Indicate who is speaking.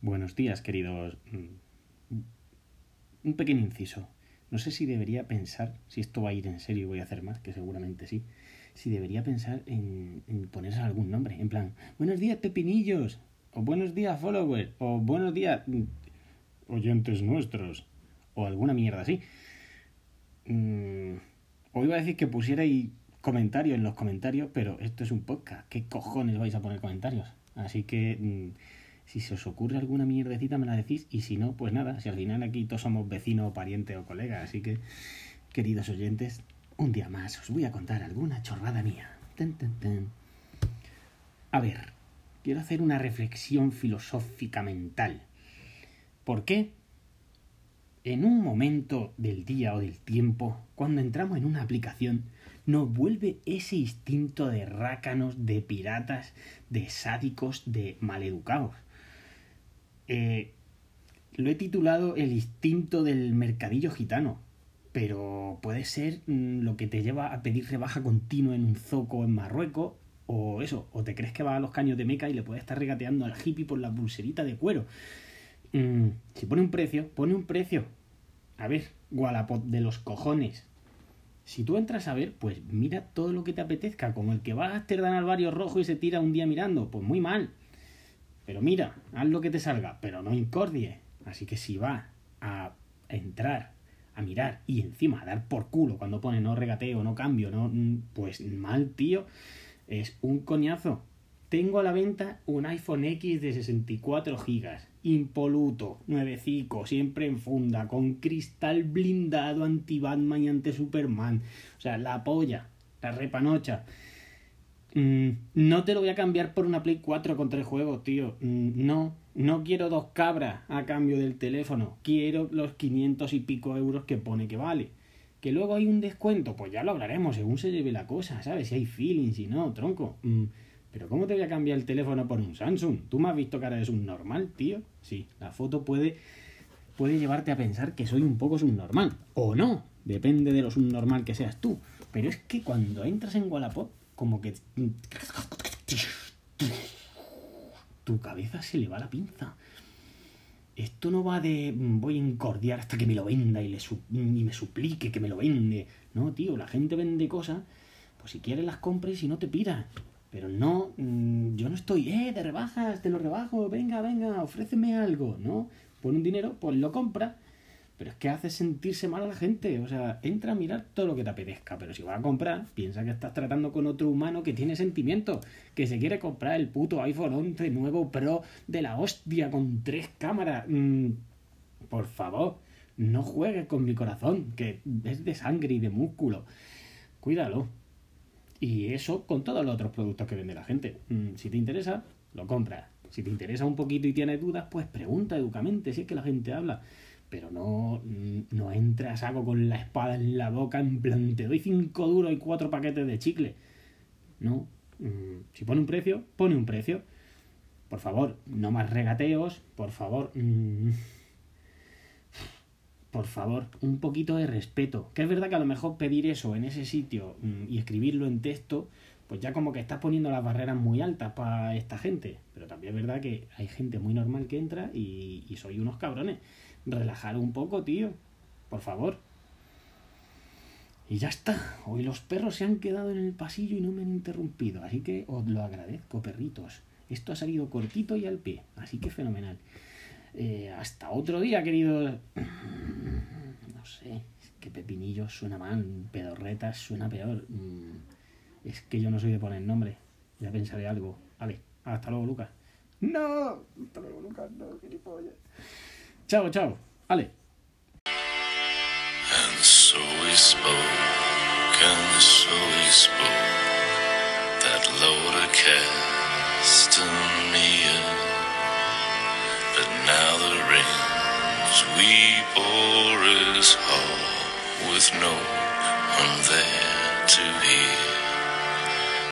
Speaker 1: Buenos días, queridos. mm, Un pequeño inciso. No sé si debería pensar, si esto va a ir en serio y voy a hacer más, que seguramente sí, si debería pensar en, en ponerse algún nombre. En plan, buenos días, pepinillos. O buenos días, followers. O buenos días, mm, oyentes nuestros. O alguna mierda así. Mm, iba a decir que pusierais comentarios en los comentarios, pero esto es un podcast. ¿Qué cojones vais a poner comentarios? Así que mm, si se os ocurre alguna mierdecita me la decís y si no, pues nada, si al final aquí todos somos vecinos, pariente o colega. Así que, queridos oyentes, un día más os voy a contar alguna chorrada mía. Tan, tan, tan. A ver, quiero hacer una reflexión filosófica mental. ¿Por qué? En un momento del día o del tiempo, cuando entramos en una aplicación, nos vuelve ese instinto de rácanos, de piratas, de sádicos, de maleducados. Eh, lo he titulado El instinto del mercadillo gitano, pero puede ser mm, lo que te lleva a pedir rebaja continua en un zoco en Marruecos, o eso, o te crees que va a los caños de Meca y le puedes estar regateando al hippie por la pulserita de cuero. Mm, si pone un precio, pone un precio. A ver, Wallapop de los cojones. Si tú entras a ver, pues mira todo lo que te apetezca, como el que va a Amsterdam al barrio rojo y se tira un día mirando, pues muy mal. Pero mira, haz lo que te salga, pero no incordie. Así que si va a entrar, a mirar y encima a dar por culo cuando pone no regateo, no cambio, no, mm, pues mal, tío, es un coñazo. Tengo a la venta un iPhone X de 64 gigas, impoluto, nuevecico, siempre en funda, con cristal blindado anti-Batman y anti-Superman. O sea, la polla, la repanocha. Mm, no te lo voy a cambiar por una Play 4 con tres juegos, tío. Mm, no, no quiero dos cabras a cambio del teléfono. Quiero los 500 y pico euros que pone que vale. Que luego hay un descuento, pues ya lo hablaremos según se lleve la cosa, ¿sabes? Si hay feeling, si no, tronco. Mm, pero ¿cómo te voy a cambiar el teléfono por un Samsung? ¿Tú me has visto que ahora eres un normal, tío? Sí, la foto puede, puede llevarte a pensar que soy un poco subnormal. O no, depende de lo subnormal que seas tú. Pero es que cuando entras en Wallapop, como que... Tu cabeza se le va la pinza. Esto no va de mm, voy a encordiar hasta que me lo venda y, le su- y me suplique que me lo vende. No, tío, la gente vende cosas, pues si quieres las compras y no te pidas. Pero no, mm, yo no estoy, eh, de rebajas, te lo rebajo, venga, venga, ofréceme algo, ¿no? Pon un dinero, pues lo compra. Pero es que hace sentirse mal a la gente. O sea, entra a mirar todo lo que te apetezca. Pero si vas a comprar, piensa que estás tratando con otro humano que tiene sentimientos. Que se quiere comprar el puto iPhone 11 nuevo Pro de la hostia con tres cámaras. Mm, por favor, no juegues con mi corazón, que es de sangre y de músculo. Cuídalo. Y eso con todos los otros productos que vende la gente. Mm, si te interesa, lo compras. Si te interesa un poquito y tienes dudas, pues pregunta educamente si es que la gente habla. Pero no, no entra a con la espada en la boca en plan, te doy cinco duros y cuatro paquetes de chicle. No. Mm, Si pone un precio, pone un precio. Por favor, no más regateos. Por favor. mm, por favor, un poquito de respeto. Que es verdad que a lo mejor pedir eso en ese sitio mm, y escribirlo en texto, pues ya como que estás poniendo las barreras muy altas para esta gente. Pero también es verdad que hay gente muy normal que entra y, y soy unos cabrones. Relajar un poco, tío. Por favor. Y ya está. Hoy los perros se han quedado en el pasillo y no me han interrumpido. Así que os lo agradezco, perritos. Esto ha salido cortito y al pie. Así que fenomenal. Eh, hasta otro día, queridos. No sé, es que Pepinillo suena mal, Pedorretas suena peor. Mm, Es que yo no soy de poner nombre. Ya pensaré algo. Vale, hasta luego, Lucas. No, hasta luego, Lucas, no, gilipollas. Chao, chao. Vale.
Speaker 2: And so we spoke, and so we spoke, that load of Castamia. But now the rains we bore is all with no one there to hear.